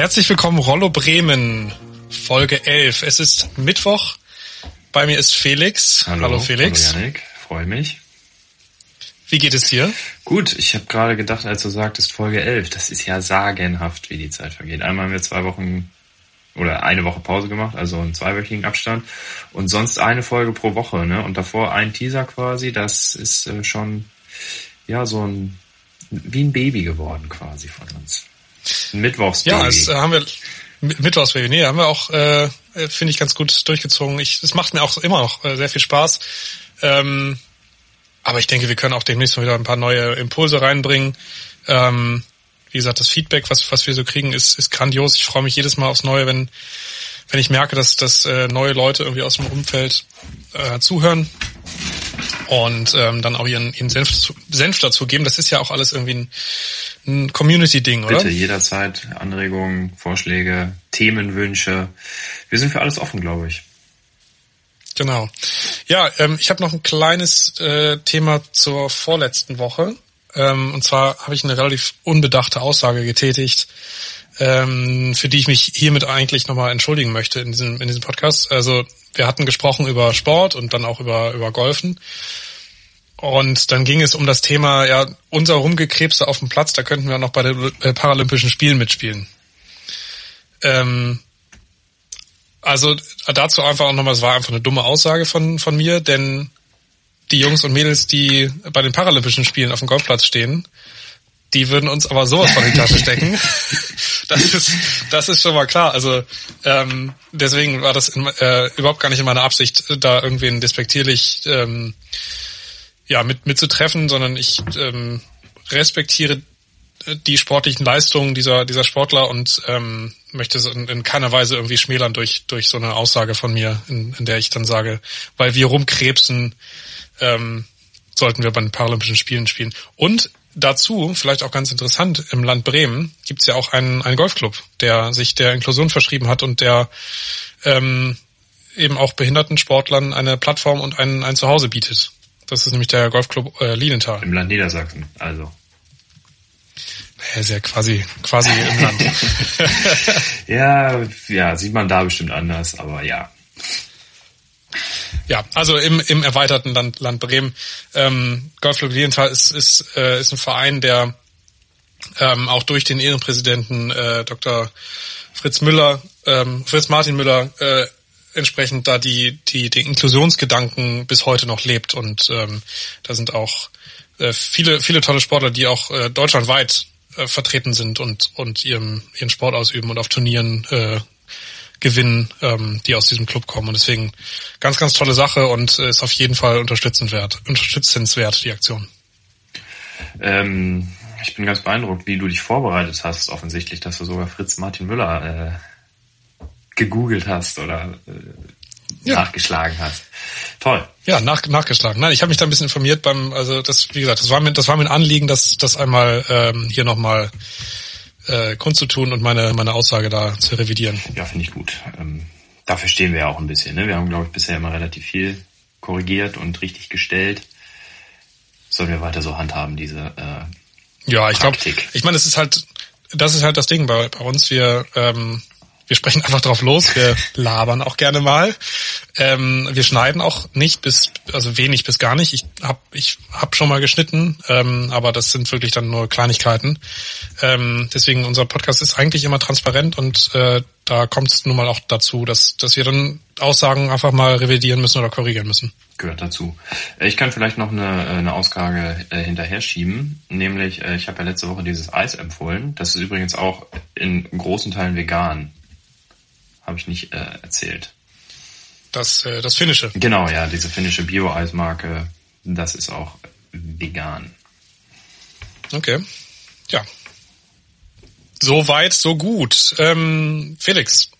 Herzlich willkommen, Rollo Bremen, Folge 11. Es ist Mittwoch. Bei mir ist Felix. Hallo, Hallo Felix. Hallo Janik, freue mich. Wie geht es dir? Gut, ich habe gerade gedacht, als du sagtest Folge 11, das ist ja sagenhaft, wie die Zeit vergeht. Einmal haben wir zwei Wochen oder eine Woche Pause gemacht, also einen zweiwöchigen Abstand und sonst eine Folge pro Woche, ne? Und davor ein Teaser quasi, das ist äh, schon ja so ein wie ein Baby geworden quasi von uns. Ein Mittwochsbaby. Ja, das äh, haben wir Mittwochsbaby. Nee, haben wir auch, äh, finde ich, ganz gut durchgezogen. Ich, es macht mir auch immer noch äh, sehr viel Spaß. Ähm, aber ich denke, wir können auch demnächst mal wieder ein paar neue Impulse reinbringen. Ähm, wie gesagt, das Feedback, was, was wir so kriegen, ist, ist grandios. Ich freue mich jedes Mal aufs Neue, wenn, wenn ich merke, dass, dass äh, neue Leute irgendwie aus dem Umfeld äh, zuhören und ähm, dann auch ihren, ihren Senf, Senf dazu geben. Das ist ja auch alles irgendwie ein, ein Community-Ding, oder? Bitte jederzeit Anregungen, Vorschläge, Themenwünsche. Wir sind für alles offen, glaube ich. Genau. Ja, ähm, ich habe noch ein kleines äh, Thema zur vorletzten Woche. Ähm, und zwar habe ich eine relativ unbedachte Aussage getätigt, ähm, für die ich mich hiermit eigentlich nochmal entschuldigen möchte in diesem, in diesem Podcast. Also wir hatten gesprochen über Sport und dann auch über, über Golfen. Und dann ging es um das Thema, ja, unser Rumgekrebste auf dem Platz, da könnten wir noch bei den äh, Paralympischen Spielen mitspielen. Ähm, also dazu einfach auch nochmal, es war einfach eine dumme Aussage von, von mir, denn die Jungs und Mädels, die bei den Paralympischen Spielen auf dem Golfplatz stehen, die würden uns aber sowas von die Tasche stecken. das ist, das ist schon mal klar. Also ähm, deswegen war das in, äh, überhaupt gar nicht in meiner Absicht, da irgendwen despektierlich ähm, ja mit mitzutreffen, sondern ich ähm, respektiere die sportlichen Leistungen dieser dieser Sportler und ähm, möchte es in, in keiner Weise irgendwie schmälern durch durch so eine Aussage von mir, in, in der ich dann sage, weil wir rumkrebsen, ähm, sollten wir bei den Paralympischen Spielen spielen. Und dazu, vielleicht auch ganz interessant, im Land Bremen gibt es ja auch einen, einen Golfclub, der sich der Inklusion verschrieben hat und der ähm, eben auch behinderten Sportlern eine Plattform und ein, ein Zuhause bietet. Das ist nämlich der Golfclub äh, Lienenthal. Im Land Niedersachsen, also. Ja, ist ja quasi, quasi im Land. ja, ja, sieht man da bestimmt anders, aber ja. Ja, also im, im erweiterten Land, Land Bremen. Ähm, Golfclub Lienthal ist, ist, äh, ist ein Verein, der ähm, auch durch den Ehrenpräsidenten äh, Dr. Fritz Müller, ähm, Fritz Martin Müller, äh, entsprechend da die, die, die Inklusionsgedanken bis heute noch lebt. Und ähm, da sind auch äh, viele, viele tolle Sportler, die auch äh, deutschlandweit äh, vertreten sind und, und ihren, ihren Sport ausüben und auf Turnieren äh, gewinnen, ähm, die aus diesem Club kommen. Und deswegen ganz, ganz tolle Sache und äh, ist auf jeden Fall unterstützenswert, unterstützenswert, die Aktion. Ähm, ich bin ganz beeindruckt, wie du dich vorbereitet hast, offensichtlich, dass du sogar Fritz Martin Müller äh, gegoogelt hast oder äh, ja. nachgeschlagen hast. Toll. Ja, nach, nachgeschlagen. Nein, ich habe mich da ein bisschen informiert beim, also das, wie gesagt, das war mir, das war mir ein Anliegen, das, das einmal ähm, hier nochmal äh, kundzutun und meine, meine Aussage da zu revidieren. Ja, finde ich gut. Ähm, dafür stehen wir ja auch ein bisschen. Ne? Wir haben, glaube ich, bisher immer relativ viel korrigiert und richtig gestellt. Sollen wir weiter so handhaben, diese äh, Ja, ich glaube, ich meine, das ist halt, das ist halt das Ding bei, bei uns. Wir ähm, wir sprechen einfach drauf los, wir labern auch gerne mal. Ähm, wir schneiden auch nicht bis, also wenig bis gar nicht. Ich hab, ich hab schon mal geschnitten, ähm, aber das sind wirklich dann nur Kleinigkeiten. Ähm, deswegen unser Podcast ist eigentlich immer transparent und äh, da kommt es nun mal auch dazu, dass, dass wir dann Aussagen einfach mal revidieren müssen oder korrigieren müssen. Gehört dazu. Ich kann vielleicht noch eine, eine Aussage äh, hinterher schieben, nämlich äh, ich habe ja letzte Woche dieses Eis empfohlen. Das ist übrigens auch in großen Teilen vegan habe ich nicht äh, erzählt. Das, äh, das finnische. Genau, ja, diese finnische Bio-Eismarke, das ist auch vegan. Okay. Ja. So weit, so gut. Ähm, Felix,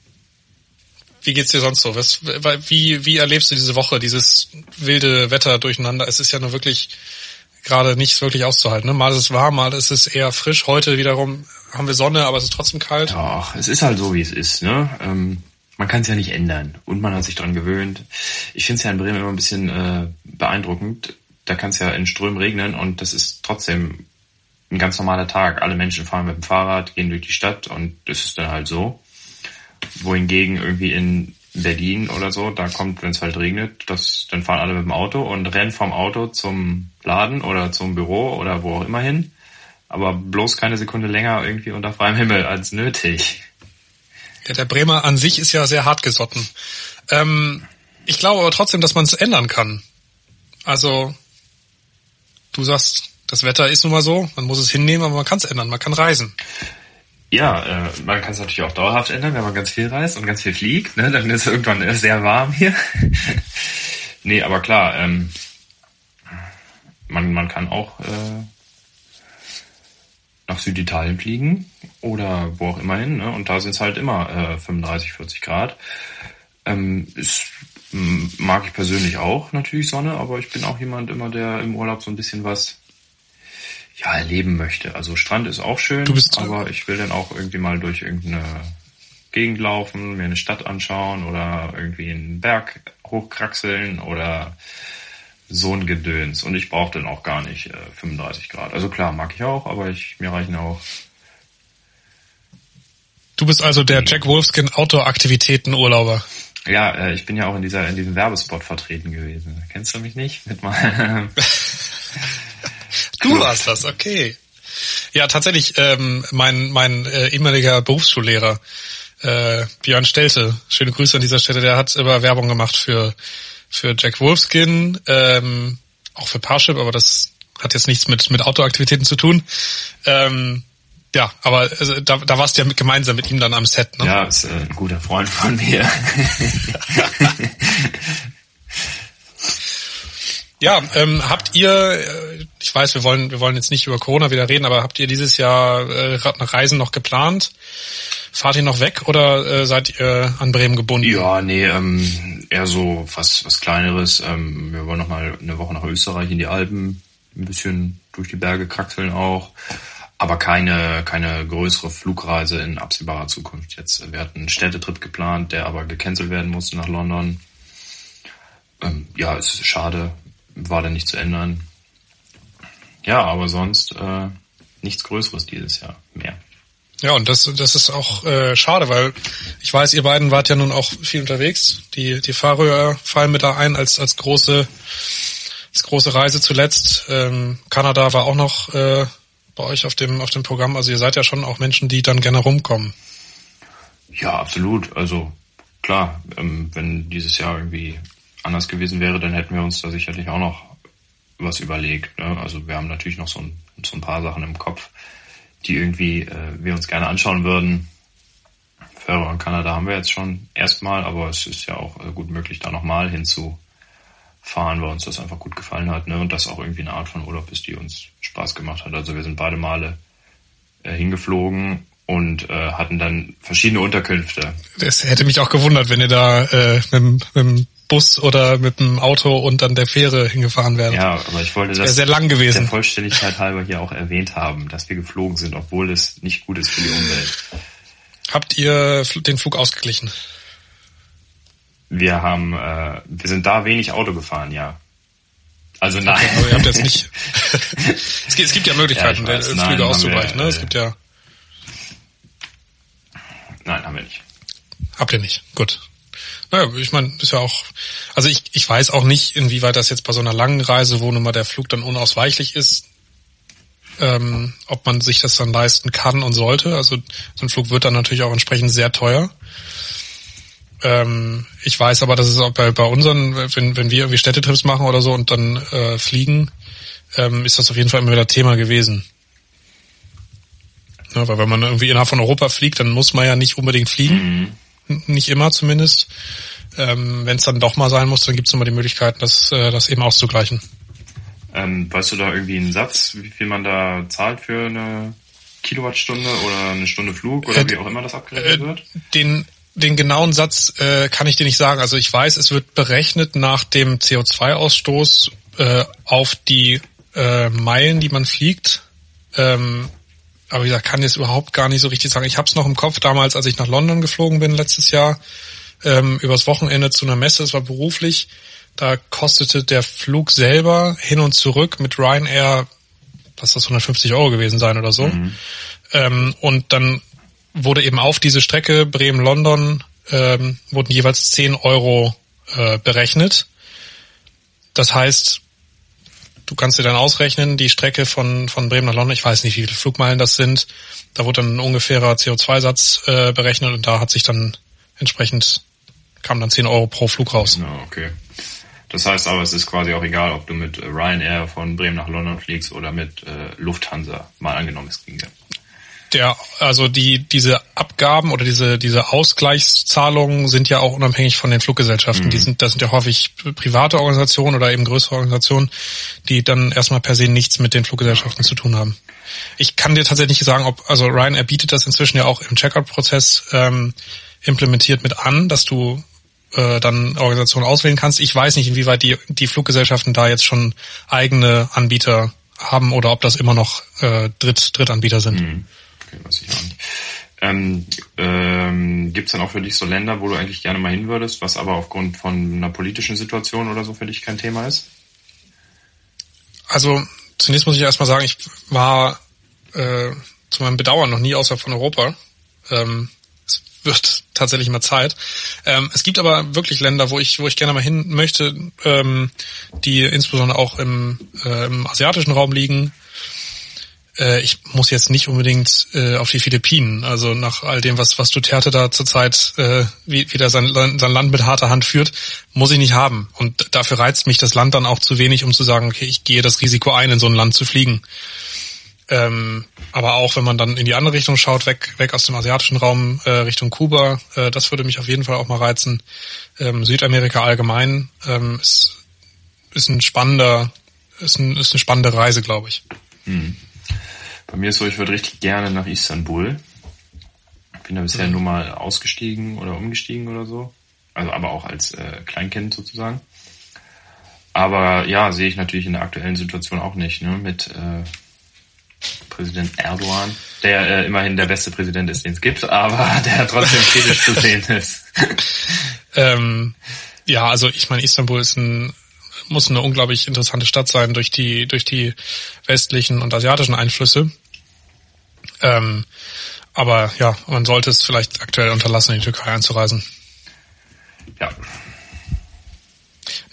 wie geht's dir sonst so? Was, wie, wie erlebst du diese Woche, dieses wilde Wetter durcheinander? Es ist ja nur wirklich gerade nicht wirklich auszuhalten. Ne? Mal ist es warm, mal ist es eher frisch. Heute wiederum haben wir Sonne, aber es ist trotzdem kalt. Ach, es ist halt so, wie es ist. Ne? Ähm, man kann es ja nicht ändern und man hat sich dran gewöhnt. Ich finde es ja in Bremen immer ein bisschen äh, beeindruckend. Da kann es ja in Strömen regnen und das ist trotzdem ein ganz normaler Tag. Alle Menschen fahren mit dem Fahrrad, gehen durch die Stadt und das ist dann halt so. Wohingegen irgendwie in Berlin oder so, da kommt, wenn es halt regnet, das, dann fahren alle mit dem Auto und rennen vom Auto zum Laden oder zum Büro oder wo auch immer hin. Aber bloß keine Sekunde länger irgendwie unter freiem Himmel als nötig. Ja, der Bremer an sich ist ja sehr hart gesotten. Ähm, ich glaube aber trotzdem, dass man es ändern kann. Also, du sagst, das Wetter ist nun mal so, man muss es hinnehmen, aber man kann es ändern, man kann reisen. Ja, äh, man kann es natürlich auch dauerhaft ändern, wenn man ganz viel reist und ganz viel fliegt. Ne? Dann ist es irgendwann sehr warm hier. nee, aber klar, ähm, man, man kann auch äh, nach Süditalien fliegen oder wo auch immer hin. Ne? Und da sind es halt immer äh, 35, 40 Grad. Ähm, ist, mag ich persönlich auch natürlich Sonne, aber ich bin auch jemand immer, der im Urlaub so ein bisschen was ja, erleben möchte. Also Strand ist auch schön, du bist aber ich will dann auch irgendwie mal durch irgendeine Gegend laufen, mir eine Stadt anschauen oder irgendwie einen Berg hochkraxeln oder so ein Gedöns. Und ich brauche dann auch gar nicht äh, 35 Grad. Also klar, mag ich auch, aber ich, mir reichen auch. Du bist also der Jack Wolfskin Outdoor-Aktivitäten-Urlauber. Ja, äh, ich bin ja auch in dieser in diesem Werbespot vertreten gewesen. Kennst du mich nicht? Mit meinem Du warst das, okay. Ja, tatsächlich, ähm, mein, mein äh, ehemaliger Berufsschullehrer, äh, Björn Stelte, schöne Grüße an dieser Stelle, der hat immer Werbung gemacht für, für Jack Wolfskin, ähm, auch für Parship, aber das hat jetzt nichts mit, mit Outdoor-Aktivitäten zu tun. Ähm, ja, aber also, da, da warst du ja mit, gemeinsam mit ihm dann am Set, ne? Ja, ist äh, ein guter Freund von mir. Ja, ähm, habt ihr, äh, ich weiß, wir wollen, wir wollen jetzt nicht über Corona wieder reden, aber habt ihr dieses Jahr äh, Reisen noch geplant? Fahrt ihr noch weg oder äh, seid ihr an Bremen gebunden? Ja, nee, ähm, eher so was, was kleineres. Ähm, wir wollen noch mal eine Woche nach Österreich in die Alpen, ein bisschen durch die Berge kraxeln auch. Aber keine, keine größere Flugreise in absehbarer Zukunft jetzt. Wir hatten einen Städtetrip geplant, der aber gecancelt werden musste nach London. Ähm, ja, es ist schade war dann nicht zu ändern. Ja, aber sonst äh, nichts Größeres dieses Jahr mehr. Ja, und das, das ist auch äh, schade, weil ich weiß, ihr beiden wart ja nun auch viel unterwegs. Die, die Färöer fallen mit da ein als, als große, als große Reise zuletzt. Ähm, Kanada war auch noch äh, bei euch auf dem, auf dem Programm. Also ihr seid ja schon auch Menschen, die dann gerne rumkommen. Ja, absolut. Also klar, ähm, wenn dieses Jahr irgendwie anders gewesen wäre, dann hätten wir uns da sicherlich auch noch was überlegt. Ne? Also wir haben natürlich noch so ein, so ein paar Sachen im Kopf, die irgendwie äh, wir uns gerne anschauen würden. Färöer und Kanada haben wir jetzt schon erstmal, aber es ist ja auch äh, gut möglich, da nochmal hinzufahren, weil uns das einfach gut gefallen hat ne? und das auch irgendwie eine Art von Urlaub ist, die uns Spaß gemacht hat. Also wir sind beide Male äh, hingeflogen und äh, hatten dann verschiedene Unterkünfte. Das hätte mich auch gewundert, wenn ihr da äh, mit, mit Bus oder mit dem Auto und dann der Fähre hingefahren wären. Ja, aber ich wollte das, das sehr lang gewesen. der Vollständigkeit halber hier auch erwähnt haben, dass wir geflogen sind, obwohl es nicht gut ist für die Umwelt. Habt ihr den Flug ausgeglichen? Wir haben, äh, wir sind da wenig Auto gefahren, ja. Also nein. Okay, aber ihr habt jetzt nicht. es, gibt, es gibt ja Möglichkeiten, ja, weiß, Flüge nein, auszugleichen. Wir, ne? Es äh, gibt ja. Nein, haben wir nicht. Habt ihr nicht? Gut. Naja, ich meine, ist ja auch, also ich, ich weiß auch nicht, inwieweit das jetzt bei so einer langen Reise, wo nun mal der Flug dann unausweichlich ist, ähm, ob man sich das dann leisten kann und sollte. Also so ein Flug wird dann natürlich auch entsprechend sehr teuer. Ähm, ich weiß aber, dass es auch bei, bei unseren, wenn, wenn wir irgendwie Städtetrips machen oder so und dann äh, fliegen, ähm, ist das auf jeden Fall immer wieder Thema gewesen. Ja, weil wenn man irgendwie innerhalb von Europa fliegt, dann muss man ja nicht unbedingt fliegen. Mhm nicht immer zumindest. Ähm, Wenn es dann doch mal sein muss, dann gibt es immer die Möglichkeit, das, äh, das eben auszugleichen. Ähm, weißt du da irgendwie einen Satz, wie viel man da zahlt für eine Kilowattstunde oder eine Stunde Flug oder äh, wie auch immer das abgerechnet äh, wird? Den, den genauen Satz äh, kann ich dir nicht sagen. Also ich weiß, es wird berechnet nach dem CO2-Ausstoß äh, auf die äh, Meilen, die man fliegt. Ähm, aber wie gesagt, kann jetzt überhaupt gar nicht so richtig sagen. Ich habe es noch im Kopf damals, als ich nach London geflogen bin letztes Jahr, ähm, übers Wochenende zu einer Messe, es war beruflich, da kostete der Flug selber hin und zurück mit Ryanair lass das 150 Euro gewesen sein oder so. Mhm. Ähm, und dann wurde eben auf diese Strecke Bremen-London ähm, wurden jeweils 10 Euro äh, berechnet. Das heißt, du kannst dir dann ausrechnen, die Strecke von, von Bremen nach London, ich weiß nicht, wie viele Flugmeilen das sind, da wurde dann ein ungefährer CO2-Satz äh, berechnet und da hat sich dann entsprechend, kam dann 10 Euro pro Flug raus. Ja, okay. Das heißt aber, es ist quasi auch egal, ob du mit Ryanair von Bremen nach London fliegst oder mit äh, Lufthansa. Mal angenommen, es ginge der, also die, diese Abgaben oder diese, diese Ausgleichszahlungen sind ja auch unabhängig von den Fluggesellschaften. Mhm. Die sind, das sind ja häufig private Organisationen oder eben größere Organisationen, die dann erstmal per se nichts mit den Fluggesellschaften zu tun haben. Ich kann dir tatsächlich nicht sagen, ob, also Ryanair bietet das inzwischen ja auch im Checkout-Prozess ähm, implementiert mit an, dass du äh, dann Organisationen auswählen kannst. Ich weiß nicht, inwieweit die, die Fluggesellschaften da jetzt schon eigene Anbieter haben oder ob das immer noch äh, Dritt, Drittanbieter sind. Mhm okay, weiß ich auch nicht. Ähm, ähm, Gibt es dann auch für dich so Länder, wo du eigentlich gerne mal hin würdest, was aber aufgrund von einer politischen Situation oder so für dich kein Thema ist? Also zunächst muss ich erstmal sagen, ich war äh, zu meinem Bedauern noch nie außerhalb von Europa. Ähm, es wird tatsächlich mal Zeit. Ähm, es gibt aber wirklich Länder, wo ich, wo ich gerne mal hin möchte, ähm, die insbesondere auch im, äh, im asiatischen Raum liegen äh, ich muss jetzt nicht unbedingt äh, auf die Philippinen. Also nach all dem, was, was Duterte da zurzeit äh, wie, wieder sein, sein Land mit harter Hand führt, muss ich nicht haben. Und dafür reizt mich das Land dann auch zu wenig, um zu sagen, okay, ich gehe das Risiko ein, in so ein Land zu fliegen. Ähm, aber auch wenn man dann in die andere Richtung schaut, weg, weg aus dem asiatischen Raum, äh, Richtung Kuba, äh, das würde mich auf jeden Fall auch mal reizen. Ähm, Südamerika allgemein ähm, ist, ist ein spannender, ist, ein, ist eine spannende Reise, glaube ich. Hm. Bei mir ist so, ich würde richtig gerne nach Istanbul. Bin da bisher mhm. nur mal ausgestiegen oder umgestiegen oder so. Also aber auch als äh, Kleinkind sozusagen. Aber ja, sehe ich natürlich in der aktuellen Situation auch nicht, ne? Mit äh, Präsident Erdogan, der äh, immerhin der beste Präsident ist, den es gibt, aber der trotzdem kritisch zu sehen ist. ähm, ja, also ich meine, Istanbul ist ein muss eine unglaublich interessante Stadt sein durch die durch die westlichen und asiatischen Einflüsse. Ähm, aber ja, man sollte es vielleicht aktuell unterlassen, in die Türkei einzureisen. Ja.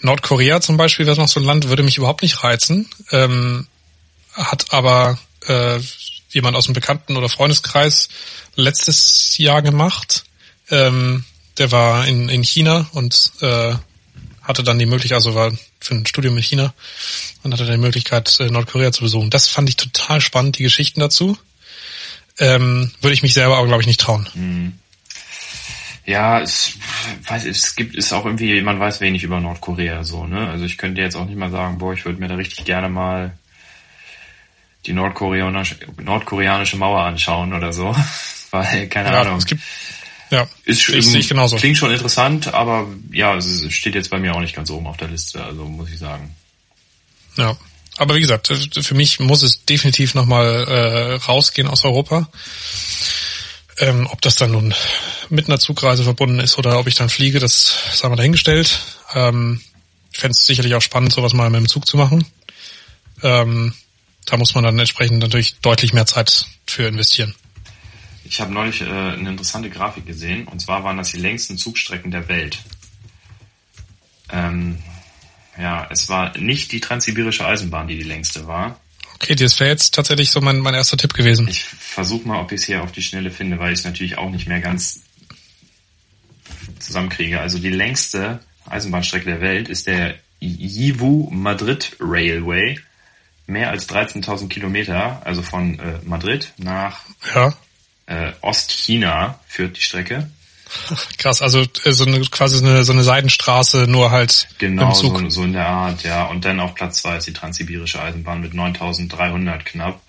Nordkorea zum Beispiel wäre noch so ein Land, würde mich überhaupt nicht reizen, ähm, hat aber äh, jemand aus dem Bekannten- oder Freundeskreis letztes Jahr gemacht. Ähm, der war in, in China und äh, hatte dann die Möglichkeit, also war für ein Studium in China und hatte dann die Möglichkeit, äh, Nordkorea zu besuchen. Das fand ich total spannend, die Geschichten dazu. Ähm, würde ich mich selber aber, glaube ich, nicht trauen. Hm. Ja, es, weiß, es gibt es auch irgendwie, man weiß wenig über Nordkorea so, ne? Also ich könnte jetzt auch nicht mal sagen, boah, ich würde mir da richtig gerne mal die nordkoreanische, nordkoreanische Mauer anschauen oder so. Weil, keine ja, Ahnung. Es gibt, ja, ist, sehe ich genauso. Klingt schon interessant, aber ja, es steht jetzt bei mir auch nicht ganz oben auf der Liste, also muss ich sagen. Ja, aber wie gesagt, für mich muss es definitiv nochmal äh, rausgehen aus Europa. Ähm, ob das dann nun mit einer Zugreise verbunden ist oder ob ich dann fliege, das sagen wir dahingestellt. Ähm, ich fände es sicherlich auch spannend, sowas mal mit dem Zug zu machen. Ähm, da muss man dann entsprechend natürlich deutlich mehr Zeit für investieren. Ich habe neulich äh, eine interessante Grafik gesehen, und zwar waren das die längsten Zugstrecken der Welt. Ähm, ja, es war nicht die transsibirische Eisenbahn, die die längste war. Okay, das wäre jetzt tatsächlich so mein, mein erster Tipp gewesen. Ich versuche mal, ob ich es hier auf die Schnelle finde, weil ich es natürlich auch nicht mehr ganz zusammenkriege. Also die längste Eisenbahnstrecke der Welt ist der Yiwu Madrid Railway. Mehr als 13.000 Kilometer, also von äh, Madrid nach ja äh, Ostchina führt die Strecke. Krass, also äh, so eine, quasi eine, so eine Seidenstraße, nur halt genau, So, so in der Art, ja. Und dann auf Platz zwei ist die Transsibirische Eisenbahn mit 9300 knapp,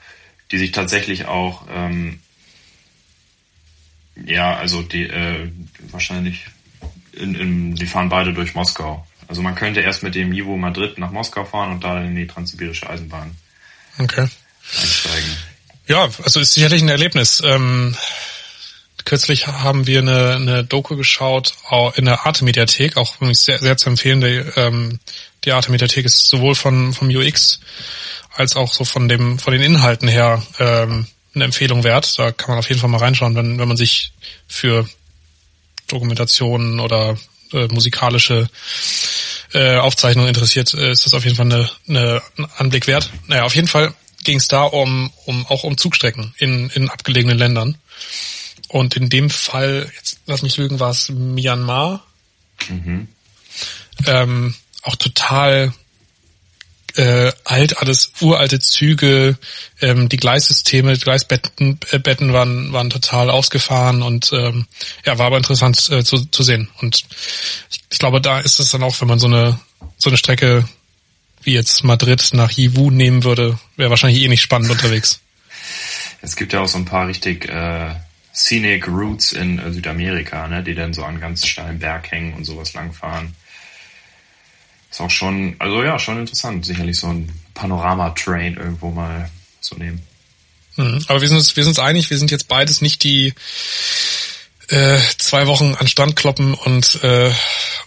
die sich tatsächlich auch, ähm, ja, also die äh, wahrscheinlich, in, in, die fahren beide durch Moskau. Also man könnte erst mit dem Ivo Madrid nach Moskau fahren und da in die Transsibirische Eisenbahn okay. einsteigen. Ja, also ist sicherlich ein Erlebnis. Ähm, kürzlich haben wir eine, eine Doku geschaut in der Arte-Mediathek, auch sehr, sehr zu empfehlen. Die, ähm, die Arte-Mediathek ist sowohl von vom UX als auch so von dem von den Inhalten her ähm, eine Empfehlung wert. Da kann man auf jeden Fall mal reinschauen, wenn, wenn man sich für Dokumentationen oder äh, musikalische äh, Aufzeichnungen interessiert, äh, ist das auf jeden Fall eine, eine, ein Anblick wert. Naja, auf jeden Fall ging es da um, um auch um Zugstrecken in, in abgelegenen Ländern. Und in dem Fall, jetzt lass mich lügen, war es Myanmar. Mhm. Ähm, auch total äh, alt, alles uralte Züge, ähm, die Gleissysteme, die Gleisbetten äh, Betten waren, waren total ausgefahren und ähm, ja, war aber interessant äh, zu, zu sehen. Und ich, ich glaube, da ist es dann auch, wenn man so eine so eine Strecke wie jetzt Madrid nach Yiwu nehmen würde, wäre wahrscheinlich eh nicht spannend unterwegs. Es gibt ja auch so ein paar richtig äh, scenic Routes in äh, Südamerika, ne, die dann so an ganz steilen Berg hängen und sowas langfahren. Ist auch schon, also ja, schon interessant, sicherlich so ein Panorama-Train irgendwo mal zu nehmen. Mhm. Aber wir sind uns, wir sind uns einig, wir sind jetzt beides nicht die äh, zwei Wochen an Stand kloppen und äh,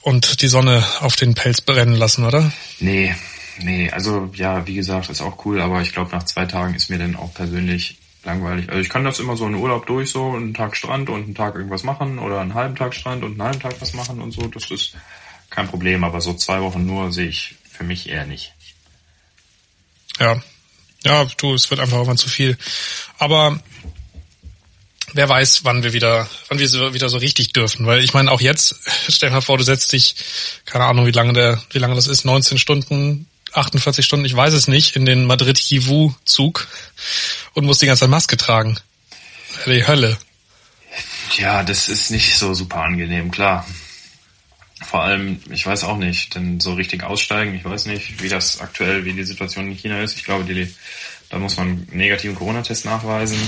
und die Sonne auf den Pelz brennen lassen, oder? Nee, nee, also ja, wie gesagt, ist auch cool, aber ich glaube, nach zwei Tagen ist mir dann auch persönlich langweilig. Also ich kann das immer so in Urlaub durch, so einen Tag Strand und einen Tag irgendwas machen oder einen halben Tag Strand und einen halben Tag was machen und so. Das ist kein Problem, aber so zwei Wochen nur sehe ich für mich eher nicht. Ja. Ja, du, es wird einfach irgendwann zu viel. Aber wer weiß, wann wir wieder, wann wir wieder so richtig dürfen. Weil ich meine, auch jetzt, stell dir mal vor, du setzt dich, keine Ahnung, wie lange der, wie lange das ist, 19 Stunden 48 Stunden, ich weiß es nicht, in den Madrid-Yivu-Zug und muss die ganze Zeit Maske tragen. Die Hölle. Ja, das ist nicht so super angenehm, klar. Vor allem, ich weiß auch nicht, denn so richtig aussteigen, ich weiß nicht, wie das aktuell, wie die Situation in China ist. Ich glaube, die, da muss man einen negativen Corona-Test nachweisen.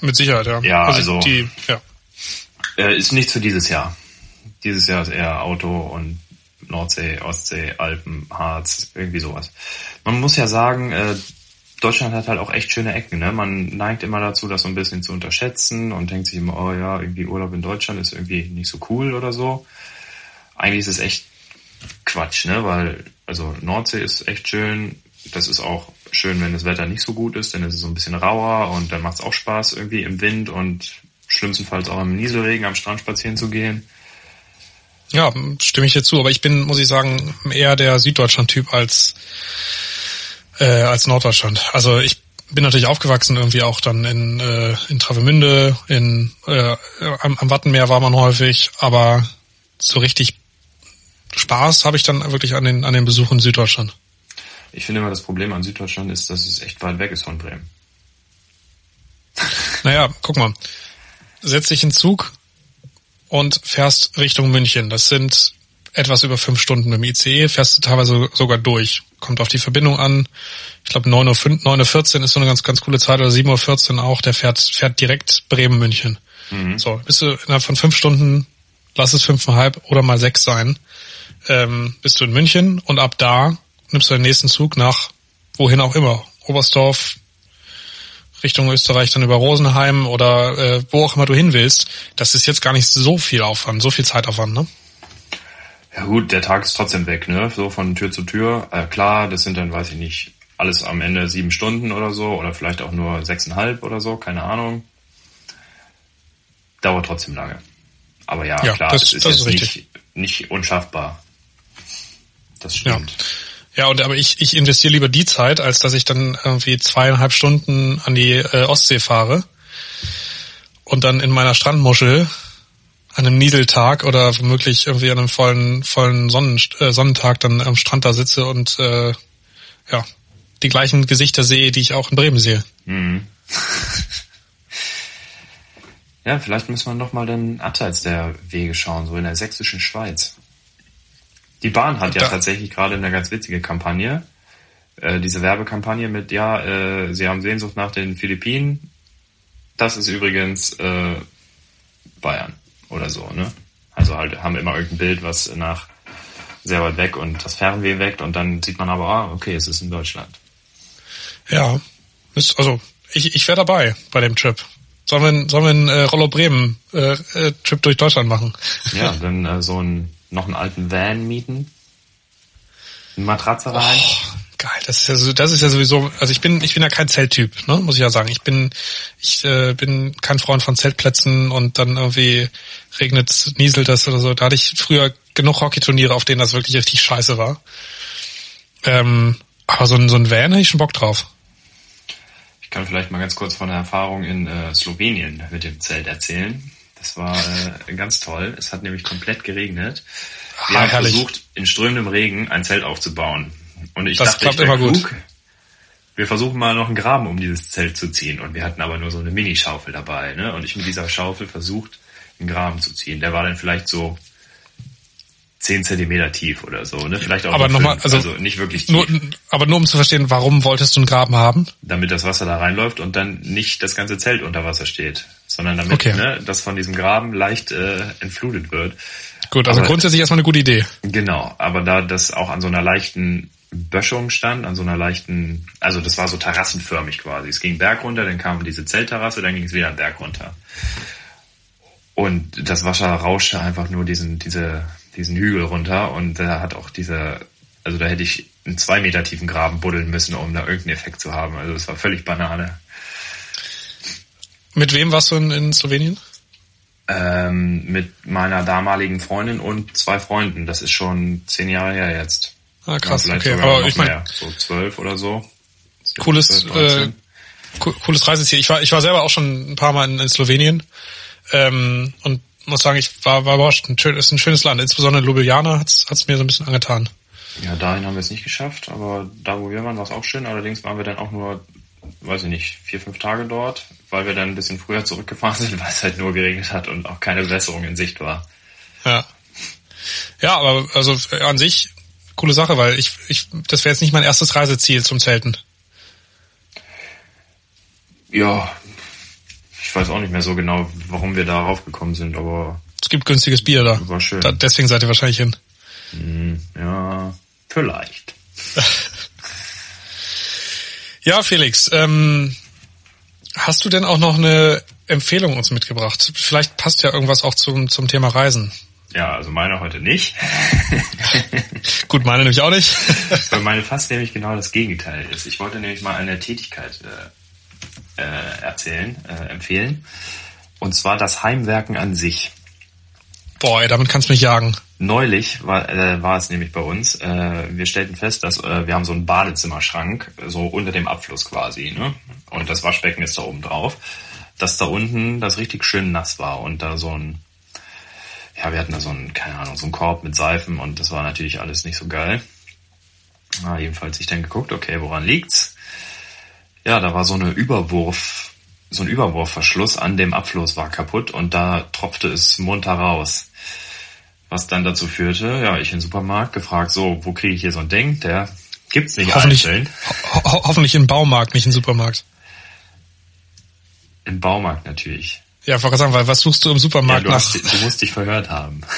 Mit Sicherheit, ja. Ja, also, also die, ja. Äh, ist nichts für dieses Jahr. Dieses Jahr ist eher Auto und Nordsee, Ostsee, Alpen, Harz, irgendwie sowas. Man muss ja sagen, äh, Deutschland hat halt auch echt schöne Ecken. Ne? Man neigt immer dazu, das so ein bisschen zu unterschätzen und denkt sich immer, oh ja, irgendwie Urlaub in Deutschland ist irgendwie nicht so cool oder so. Eigentlich ist es echt Quatsch, ne? Weil, also Nordsee ist echt schön. Das ist auch schön, wenn das Wetter nicht so gut ist, denn es ist so ein bisschen rauer und dann macht es auch Spaß, irgendwie im Wind und schlimmstenfalls auch im Nieselregen am Strand spazieren zu gehen. Ja, stimme ich dir zu, aber ich bin, muss ich sagen, eher der Süddeutschland-Typ als, äh, als Norddeutschland. Also ich bin natürlich aufgewachsen irgendwie auch dann in, äh, in Travemünde, in, äh, am, am Wattenmeer war man häufig, aber so richtig Spaß habe ich dann wirklich an den, an den Besuchen in Süddeutschland. Ich finde immer, das Problem an Süddeutschland ist, dass es echt weit weg ist von Bremen. Naja, guck mal. Setz dich in Zug, und fährst Richtung München. Das sind etwas über fünf Stunden im ICE, fährst du teilweise sogar durch. Kommt auf die Verbindung an. Ich glaube 9.14 Uhr, 9 Uhr ist so eine ganz, ganz coole Zeit oder 7.14 Uhr auch, der fährt, fährt direkt Bremen-München. Mhm. So, bist du innerhalb von fünf Stunden, lass es fünfeinhalb oder mal sechs sein, ähm, bist du in München und ab da nimmst du den nächsten Zug nach wohin auch immer. Oberstdorf, Richtung Österreich dann über Rosenheim oder äh, wo auch immer du hin willst, das ist jetzt gar nicht so viel Aufwand, so viel Zeitaufwand, ne? Ja gut, der Tag ist trotzdem weg, ne? So von Tür zu Tür. Äh, klar, das sind dann, weiß ich nicht, alles am Ende sieben Stunden oder so oder vielleicht auch nur sechseinhalb oder so, keine Ahnung. Dauert trotzdem lange. Aber ja, ja klar, das, es ist das jetzt ist nicht, nicht unschaffbar. Das stimmt. Ja. Ja, und aber ich, ich investiere lieber die Zeit, als dass ich dann irgendwie zweieinhalb Stunden an die äh, Ostsee fahre und dann in meiner Strandmuschel an einem Nieseltag oder womöglich irgendwie an einem vollen, vollen Sonnen, äh, Sonnentag dann am Strand da sitze und äh, ja, die gleichen Gesichter sehe, die ich auch in Bremen sehe. Mhm. ja, vielleicht müssen wir noch mal dann abseits der Wege schauen, so in der sächsischen Schweiz. Die Bahn hat ja tatsächlich gerade eine ganz witzige Kampagne. Äh, diese Werbekampagne mit, ja, äh, sie haben Sehnsucht nach den Philippinen. Das ist übrigens äh, Bayern oder so, ne? Also halt haben immer irgendein Bild, was nach sehr weit weg und das Fernweh weckt und dann sieht man aber, ah, okay, es ist in Deutschland. Ja, ist, also ich, ich wäre dabei bei dem Trip. Sollen wir, sollen wir einen äh, Rollo Bremen äh, äh, Trip durch Deutschland machen? Ja, dann äh, so einen noch einen alten Van mieten. Eine Matratze rein. Oh, geil, das ist ja so, das ist ja sowieso, also ich bin ich bin ja kein Zelttyp, ne, muss ich ja sagen. Ich bin ich äh, bin kein Freund von Zeltplätzen und dann irgendwie regnet nieselt das oder so. Da hatte ich früher genug Hockeyturniere, auf denen das wirklich richtig scheiße war. Ähm, aber so ein so ein Van hätte ich schon Bock drauf. Ich kann vielleicht mal ganz kurz von der Erfahrung in äh, Slowenien mit dem Zelt erzählen. Das war äh, ganz toll. Es hat nämlich komplett geregnet. Wir Ah, haben herrlich. versucht, in strömendem Regen ein Zelt aufzubauen. Und ich Das dachte, klappt ich immer gut. Wir versuchen mal noch einen Graben um dieses Zelt zu ziehen. Und wir hatten aber nur so eine Minischaufel dabei. Ne? Und ich mit dieser Schaufel versucht, einen Graben zu ziehen. Der war dann vielleicht so 10 Zentimeter tief oder so. Ne? Vielleicht auch Aber nur nochmal, fünf. also, nicht wirklich tief. Nur, aber nur um zu verstehen, warum wolltest du einen Graben haben? damit das Wasser da reinläuft und dann nicht das ganze Zelt unter Wasser steht, sondern damit Okay. ne, das von diesem Graben leicht äh, entflutet wird. Gut, also Aber- grundsätzlich erstmal eine gute Idee. Genau, aber da das auch an so einer leichten Böschung stand, an so einer leichten, also das war so terrassenförmig quasi. Es ging Berg runter, dann kam diese Zeltterrasse, dann ging es wieder einen Berg runter. Und das Wasser rauschte einfach nur diesen, diese, diesen Hügel runter und da hat auch diese, also da hätte ich einen zwei Meter tiefen Graben buddeln müssen, um da irgendeinen Effekt zu haben. Also das war völlig Banane. Mit wem warst du in, in Slowenien? Ähm, mit meiner damaligen Freundin und zwei Freunden. Das ist schon zehn Jahre her jetzt. Ah, krass, Ja, okay. Aber ich meine, so zwölf oder so. cooles, 12, äh, 13. co- cooles Reiseziel. Ich war, ich war selber auch schon ein paar Mal in, in Slowenien ähm, und muss sagen, ich war, war überrascht. Ein schön, ist ein schönes Land. Insbesondere Ljubljana hat's hat's mir so ein bisschen angetan. Ja, dahin haben wir es nicht geschafft, aber da, wo wir waren, war es auch schön. Allerdings waren wir dann auch nur, weiß ich nicht, vier, fünf Tage dort, weil wir dann ein bisschen früher zurückgefahren sind, weil es halt nur geregnet hat und auch keine Bewässerung in Sicht war. Ja. Ja, aber also an sich coole Sache, weil ich, ich das wäre jetzt nicht mein erstes Reiseziel zum Zelten. Ja, ich weiß auch nicht mehr so genau, warum wir darauf gekommen sind, aber Es gibt günstiges Bier da. War schön. da deswegen seid ihr wahrscheinlich hin. hm, ja, vielleicht. Ja, Felix, ähm, hast du denn auch noch eine Empfehlung uns mitgebracht? Vielleicht passt ja irgendwas auch zum, zum Thema Reisen. Ja, also meine heute nicht. Gut, meine nämlich auch nicht. Weil meine fast nämlich genau das Gegenteil ist. Ich wollte nämlich mal eine Tätigkeit äh, äh, erzählen, äh, empfehlen. Und zwar das Heimwerken an sich. Boah, damit kannst du mich jagen. Neulich war, äh, war es nämlich bei uns. Äh, wir stellten fest, dass äh, wir haben so einen Badezimmerschrank, so unter dem Abfluss quasi, ne? Und das Waschbecken ist da oben drauf. Dass da unten das richtig schön nass war und da so ein, ja, wir hatten da so einen, keine Ahnung, so einen Korb mit Seifen und das war natürlich alles nicht so geil. Na, jedenfalls ich dann geguckt, okay, woran liegt's? Ja, da war so eine Überwurf, so ein Überwurfverschluss an dem Abfluss war kaputt und da tropfte es munter raus. Was dann dazu führte, ja, ich in den Supermarkt gefragt, so, wo kriege ich hier so ein Ding? Der gibt's nicht Hoffentlich, einzeln. ho ho hoffentlich im Baumarkt, nicht im Supermarkt. Im Baumarkt natürlich. Ja, ich wollte sagen, weil was suchst du im Ja, Supermarkt du, nach? hast, du musst dich verhört haben.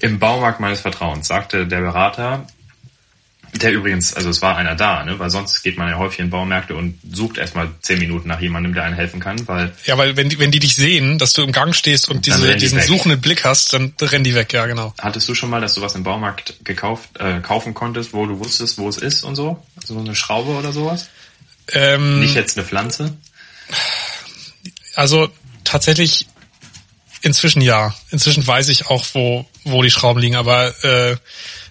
Im Baumarkt meines Vertrauens sagte der Berater, der übrigens, also es war einer da, ne? weil sonst geht man ja häufig in Baumärkte und sucht erstmal zehn Minuten nach jemandem, der einem helfen kann, weil Ja, weil wenn die, wenn die dich sehen, dass du im Gang stehst und diese, die diesen weg. suchenden Blick hast, dann rennen die weg, ja genau. hattest du schon mal, dass du was im Baumarkt gekauft, äh, kaufen konntest, wo du wusstest, wo es ist und so? So eine Schraube oder sowas? Ähm, Nicht jetzt eine Pflanze? Also tatsächlich inzwischen ja. Inzwischen weiß ich auch, wo, wo die Schrauben liegen, aber äh,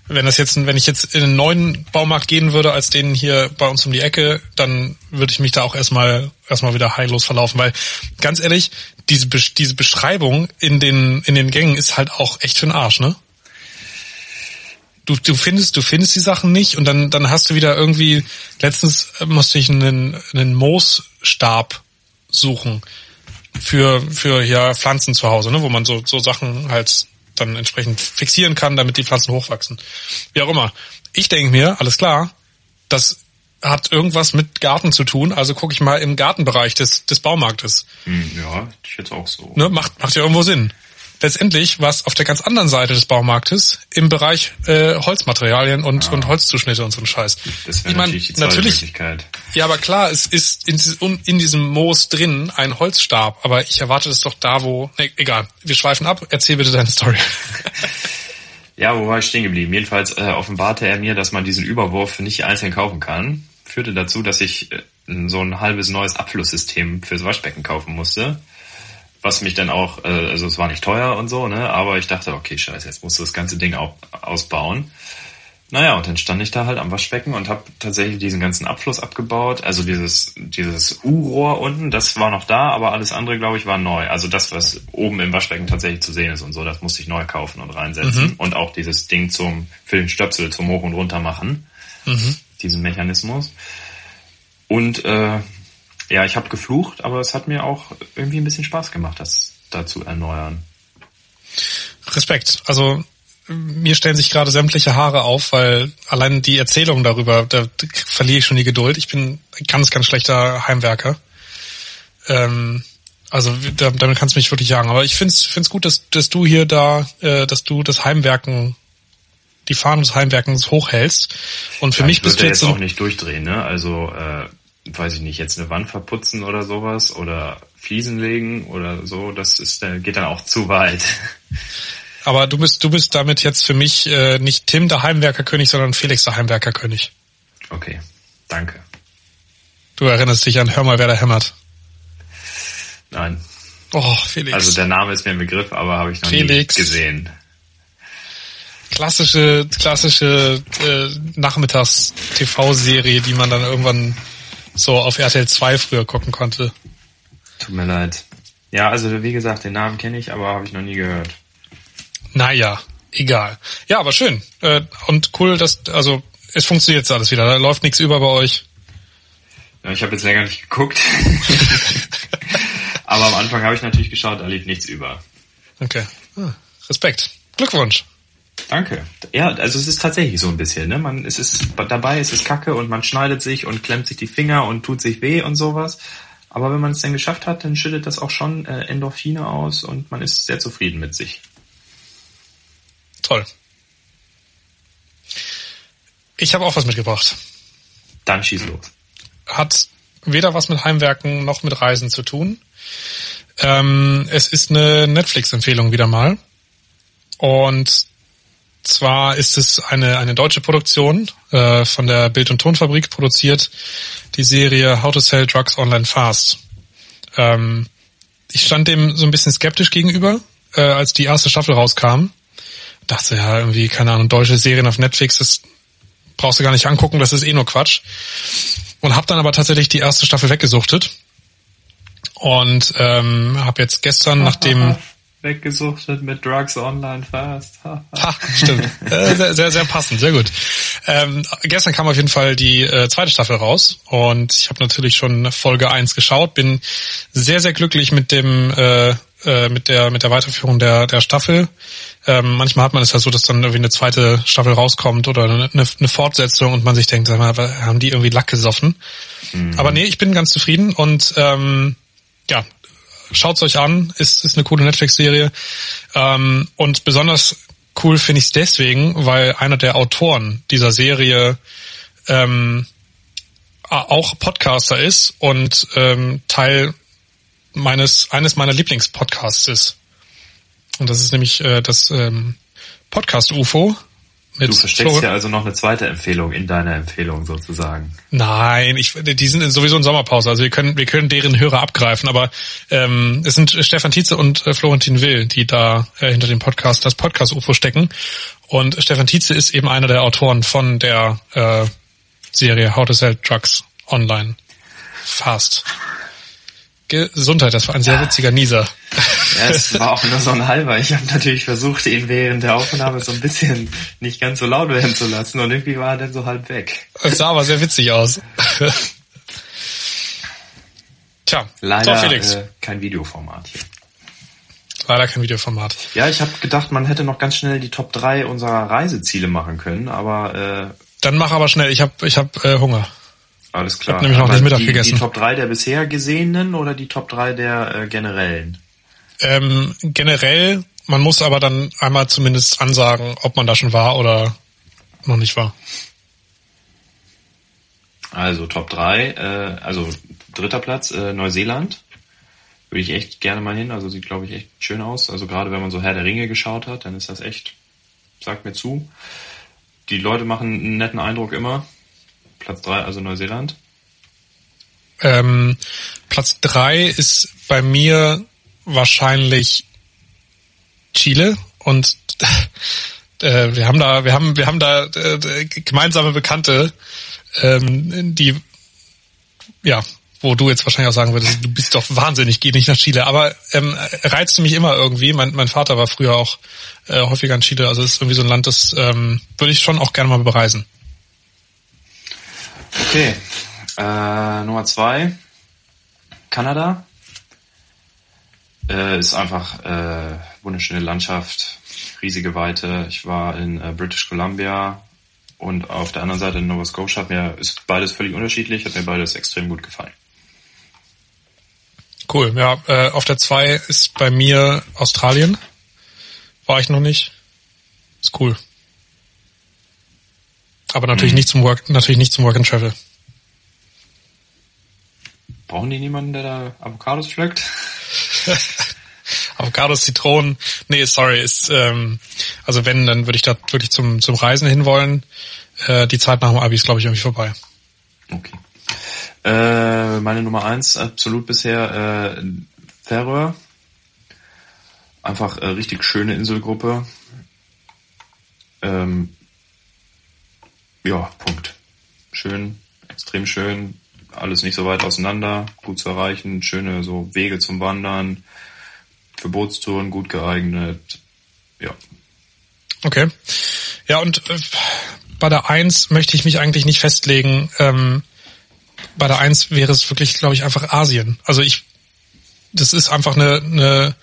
wenn das jetzt, wenn ich jetzt in einen neuen Baumarkt gehen würde, als den hier bei uns um die Ecke, dann würde ich mich da auch erstmal erstmal wieder heillos verlaufen, weil ganz ehrlich, diese diese Beschreibung in den in den Gängen ist halt auch echt für den Arsch, ne? Du, du findest du findest die Sachen nicht und dann dann hast du wieder irgendwie letztens musste ich einen einen Moosstab suchen für für ja Pflanzen zu Hause, ne, wo man so so Sachen halt dann entsprechend fixieren kann, damit die Pflanzen hochwachsen. Wie auch immer. Ich denke mir, alles klar, das hat irgendwas mit Garten zu tun, also gucke ich mal im Gartenbereich des des Baumarktes. Hm, ja, ich jetzt auch so. Ne, macht macht ja irgendwo Sinn. Letztendlich was auf der ganz anderen Seite des Baumarktes im Bereich äh, Holzmaterialien und, Ah. und Holzzuschnitte und so ein Scheiß. Das wäre natürlich die natürlich, ja, aber klar, es ist in, in diesem Moos drin ein Holzstab, aber ich erwarte es doch da, wo. Nee, egal. Wir schweifen ab. Erzähl bitte deine Story. Ja, wo war ich stehen geblieben? Jedenfalls äh, offenbarte er mir, dass man diesen Überwurf nicht einzeln kaufen kann. Führte dazu, dass ich äh, so ein halbes neues Abflusssystem fürs Waschbecken kaufen musste. Was mich dann auch, äh, also es war nicht teuer und so, ne? Aber ich dachte, okay, scheiße, jetzt musst du das ganze Ding auch ausbauen. Naja, und dann stand ich da halt am Waschbecken und habe tatsächlich diesen ganzen Abfluss abgebaut. Also dieses, dieses U-Rohr unten, das war noch da, aber alles andere, glaube ich, war neu. Also das, was oben im Waschbecken tatsächlich zu sehen ist und so, das musste ich neu kaufen und reinsetzen. Und auch dieses Ding zum, für den Stöpsel zum Hoch- und Runter machen. Diesen Mechanismus. Und äh, ja, ich habe geflucht, aber es hat mir auch irgendwie ein bisschen Spaß gemacht, das da zu erneuern. Respekt. Also mir stellen sich gerade sämtliche Haare auf, weil allein die Erzählung darüber, da verliere ich schon die Geduld. Ich bin ganz, ganz schlechter Heimwerker. Ähm, also da, damit kannst du mich wirklich jagen. Aber ich find's find's gut, dass, dass du hier da, äh, dass du das Heimwerken, die Fahnen des Heimwerkens hochhältst. Und für Ja, mich ich bist du jetzt jetzt so, auch nicht durchdrehen, ne? Also, äh, weiß ich nicht, jetzt eine Wand verputzen oder sowas oder Fliesen legen oder so, das ist, äh, geht dann auch zu weit. aber du bist, du bist damit jetzt für mich äh, nicht Tim der Heimwerkerkönig, sondern Felix der Heimwerkerkönig. Okay, danke. Du erinnerst dich an Hör mal, wer da hämmert. Nein, Oh, Felix. also der Name ist mir ein Begriff, aber habe ich noch Felix. nie gesehen. klassische, klassische äh, Nachmittags-TV-Serie, die man dann irgendwann so auf RTL 2 früher gucken konnte. Tut mir leid. Ja, also wie gesagt, den Namen kenne ich, aber habe ich noch nie gehört. Naja, egal. Ja, aber schön. Äh, und cool, dass, also es funktioniert jetzt alles wieder. Da läuft nichts über bei euch. Ja, ich habe jetzt länger nicht geguckt. aber am Anfang habe ich natürlich geschaut, da lief nichts über. Okay. Ah, Respekt. Glückwunsch. Danke. Ja, also es ist tatsächlich so ein bisschen, ne? Man, es ist dabei, es ist Kacke und man schneidet sich und klemmt sich die Finger und tut sich weh und sowas. Aber wenn man es dann geschafft hat, dann schüttet das auch schon äh, Endorphine aus und man ist sehr zufrieden mit sich. Toll. Ich habe auch was mitgebracht. Dann schieß los. Hat weder was mit Heimwerken noch mit Reisen zu tun. Ähm, es ist eine Netflix-Empfehlung wieder mal. Und zwar ist es eine, eine deutsche Produktion äh, von der Bild- und Tonfabrik produziert, die Serie How to Sell Drugs Online Fast. Ähm, ich stand dem so ein bisschen skeptisch gegenüber, äh, als die erste Staffel rauskam. Dachte ja, irgendwie, keine Ahnung, deutsche Serien auf Netflix, das brauchst du gar nicht angucken, das ist eh nur Quatsch. Und habe dann aber tatsächlich die erste Staffel weggesuchtet. Und ähm, habe jetzt gestern, nachdem... Weggesuchtet mit Drugs online fast. Ha, stimmt. Äh, sehr, sehr, sehr passend, sehr gut. Ähm, gestern kam auf jeden Fall die äh, zweite Staffel raus und ich habe natürlich schon Folge 1 geschaut, bin sehr, sehr glücklich mit dem äh, äh, mit der mit der Weiterführung der der Staffel. Ähm, manchmal hat man es ja so, dass dann irgendwie eine zweite Staffel rauskommt oder eine, eine Fortsetzung und man sich denkt, sag mal, haben die irgendwie Lack gesoffen? Aber nee, ich bin ganz zufrieden und ähm, ja, schaut's euch an, ist, ist eine coole Netflix-Serie. Ähm, und besonders cool finde ich es deswegen, weil einer der Autoren dieser Serie ähm, auch Podcaster ist und ähm, Teil meines eines meiner Lieblingspodcasts ist. Und das ist nämlich äh, das ähm, Podcast UFO mit Du versteckst Florian- ja also noch eine zweite Empfehlung in deiner Empfehlung sozusagen. Nein, ich, die sind sowieso in Sommerpause, also wir können, wir können deren Hörer abgreifen, aber ähm, es sind Stefan Tietze und äh, Florentin Will, die da äh, hinter dem Podcast, das Podcast-UFO stecken. Und Stefan Tietze ist eben einer der Autoren von der äh, Serie How to Sell Drugs Online Fast. Gesundheit, das war ein sehr witziger Nieser. Ja, es war auch nur so ein halber. Ich habe natürlich versucht, ihn während der Aufnahme so ein bisschen nicht ganz so laut werden zu lassen und irgendwie war er dann so halb weg. Es sah aber sehr witzig aus. Tja, Leider so Felix. äh, kein Videoformat hier. Leider kein Videoformat. Ja, ich habe gedacht, man hätte noch ganz schnell die Top 3 unserer Reiseziele machen können, aber äh, Dann mach aber schnell, ich hab, ich hab äh, Hunger. Alles klar. Hab nämlich noch aber nicht Mittag die, gegessen. Die Top 3 der bisher gesehenen oder die Top 3 der äh, generellen? Ähm, generell, man muss aber dann einmal zumindest ansagen, ob man da schon war oder noch nicht war. Also Top 3, äh, also dritter Platz, äh, Neuseeland. Würde ich echt gerne mal hin. Also sieht, glaube ich, echt schön aus. Also gerade wenn man so Herr der Ringe geschaut hat, dann ist das echt, sagt mir zu. Die Leute machen einen netten Eindruck immer. Platz 3, also Neuseeland. Ähm, Platz 3 ist bei mir wahrscheinlich Chile und äh, wir haben da, wir haben, wir haben da äh, gemeinsame Bekannte, ähm, die ja, wo du jetzt wahrscheinlich auch sagen würdest, du bist doch wahnsinnig, geh nicht nach Chile. Aber ähm, reizte mich immer irgendwie. Mein, mein Vater war früher auch äh, häufiger in Chile, also es ist irgendwie so ein Land, das ähm, würde ich schon auch gerne mal bereisen. Okay. Äh, Nummer zwei. Kanada. Äh, ist einfach äh, wunderschöne Landschaft, riesige Weite. Ich war in äh, British Columbia und auf der anderen Seite in Nova Scotia. Mir ist beides völlig unterschiedlich, hat mir beides extrem gut gefallen. Cool, ja. Äh, auf der zwei ist bei mir Australien. War ich noch nicht. Ist cool. Aber natürlich mhm. nicht zum Work, natürlich nicht zum Work and Travel. Brauchen die niemanden, der da Avocados pflückt? Avocados, Zitronen. Nee, sorry, ist ähm, also wenn, dann würde ich da wirklich zum zum Reisen hinwollen. Äh, die Zeit nach dem Abi ist, glaube ich, irgendwie vorbei. Okay. Äh, meine Nummer eins absolut bisher äh, Färöer. Einfach äh, richtig schöne Inselgruppe. Ähm, ja, Punkt. Schön, extrem schön, alles nicht so weit auseinander, gut zu erreichen, schöne so Wege zum Wandern, für Bootstouren gut geeignet. Ja. Okay. Ja, und äh, bei der Eins möchte ich mich eigentlich nicht festlegen. Ähm, bei der Eins wäre es wirklich, glaube ich, einfach Asien. Also ich, das ist einfach eine, eine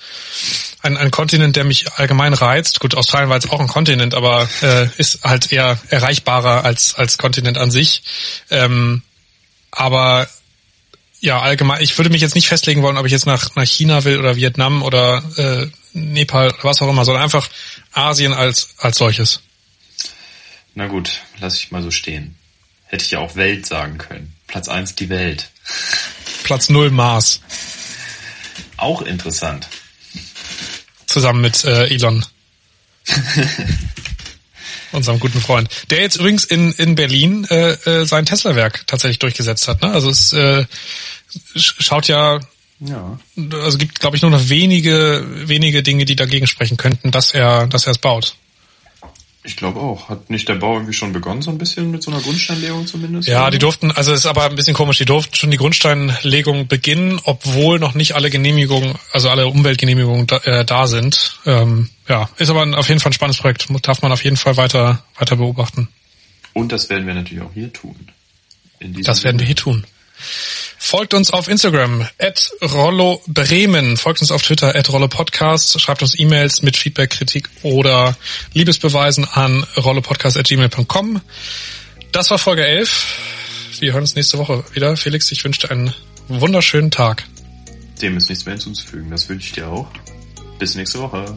ein, ein Kontinent, der mich allgemein reizt. Gut, Australien war jetzt auch ein Kontinent, aber äh, ist halt eher erreichbarer als als Kontinent an sich. Ähm, aber ja, allgemein, ich würde mich jetzt nicht festlegen wollen, ob ich jetzt nach, nach China will oder Vietnam oder äh, Nepal oder was auch immer, sondern einfach Asien als, als solches. Na gut, lass ich mal so stehen. Hätte ich ja auch Welt sagen können. Platz eins die Welt. Platz null Mars. Auch interessant. Zusammen mit äh, Elon. unserem guten Freund, der jetzt übrigens in, in Berlin äh, äh, sein Tesla-Werk tatsächlich durchgesetzt hat. Ne? Also es äh, schaut ja, ja. also gibt, glaube ich, nur noch wenige, wenige Dinge, die dagegen sprechen könnten, dass er, dass er es baut. Ich glaube auch. Hat nicht der Bau irgendwie schon begonnen, so ein bisschen mit so einer Grundsteinlegung zumindest? Ja, die durften, also es ist aber ein bisschen komisch, die durften schon die Grundsteinlegung beginnen, obwohl noch nicht alle Genehmigungen, also alle Umweltgenehmigungen da, äh, da sind. Ähm, ja, ist aber auf jeden Fall ein spannendes Projekt, darf man auf jeden Fall weiter, weiter beobachten. Und das werden wir natürlich auch hier tun. das werden wir hier tun. Folgt uns auf Instagram, at Rollo Bremen. Folgt uns auf Twitter, at Rollo Podcast. Schreibt uns E-Mails mit Feedback, Kritik oder Liebesbeweisen an rollopodcast.gmail.com. Das war Folge 11. Wir hören uns nächste Woche wieder. Felix, ich wünsche dir einen wunderschönen Tag. Dem ist nichts mehr hinzuzufügen. Das wünsche ich dir auch. Bis nächste Woche.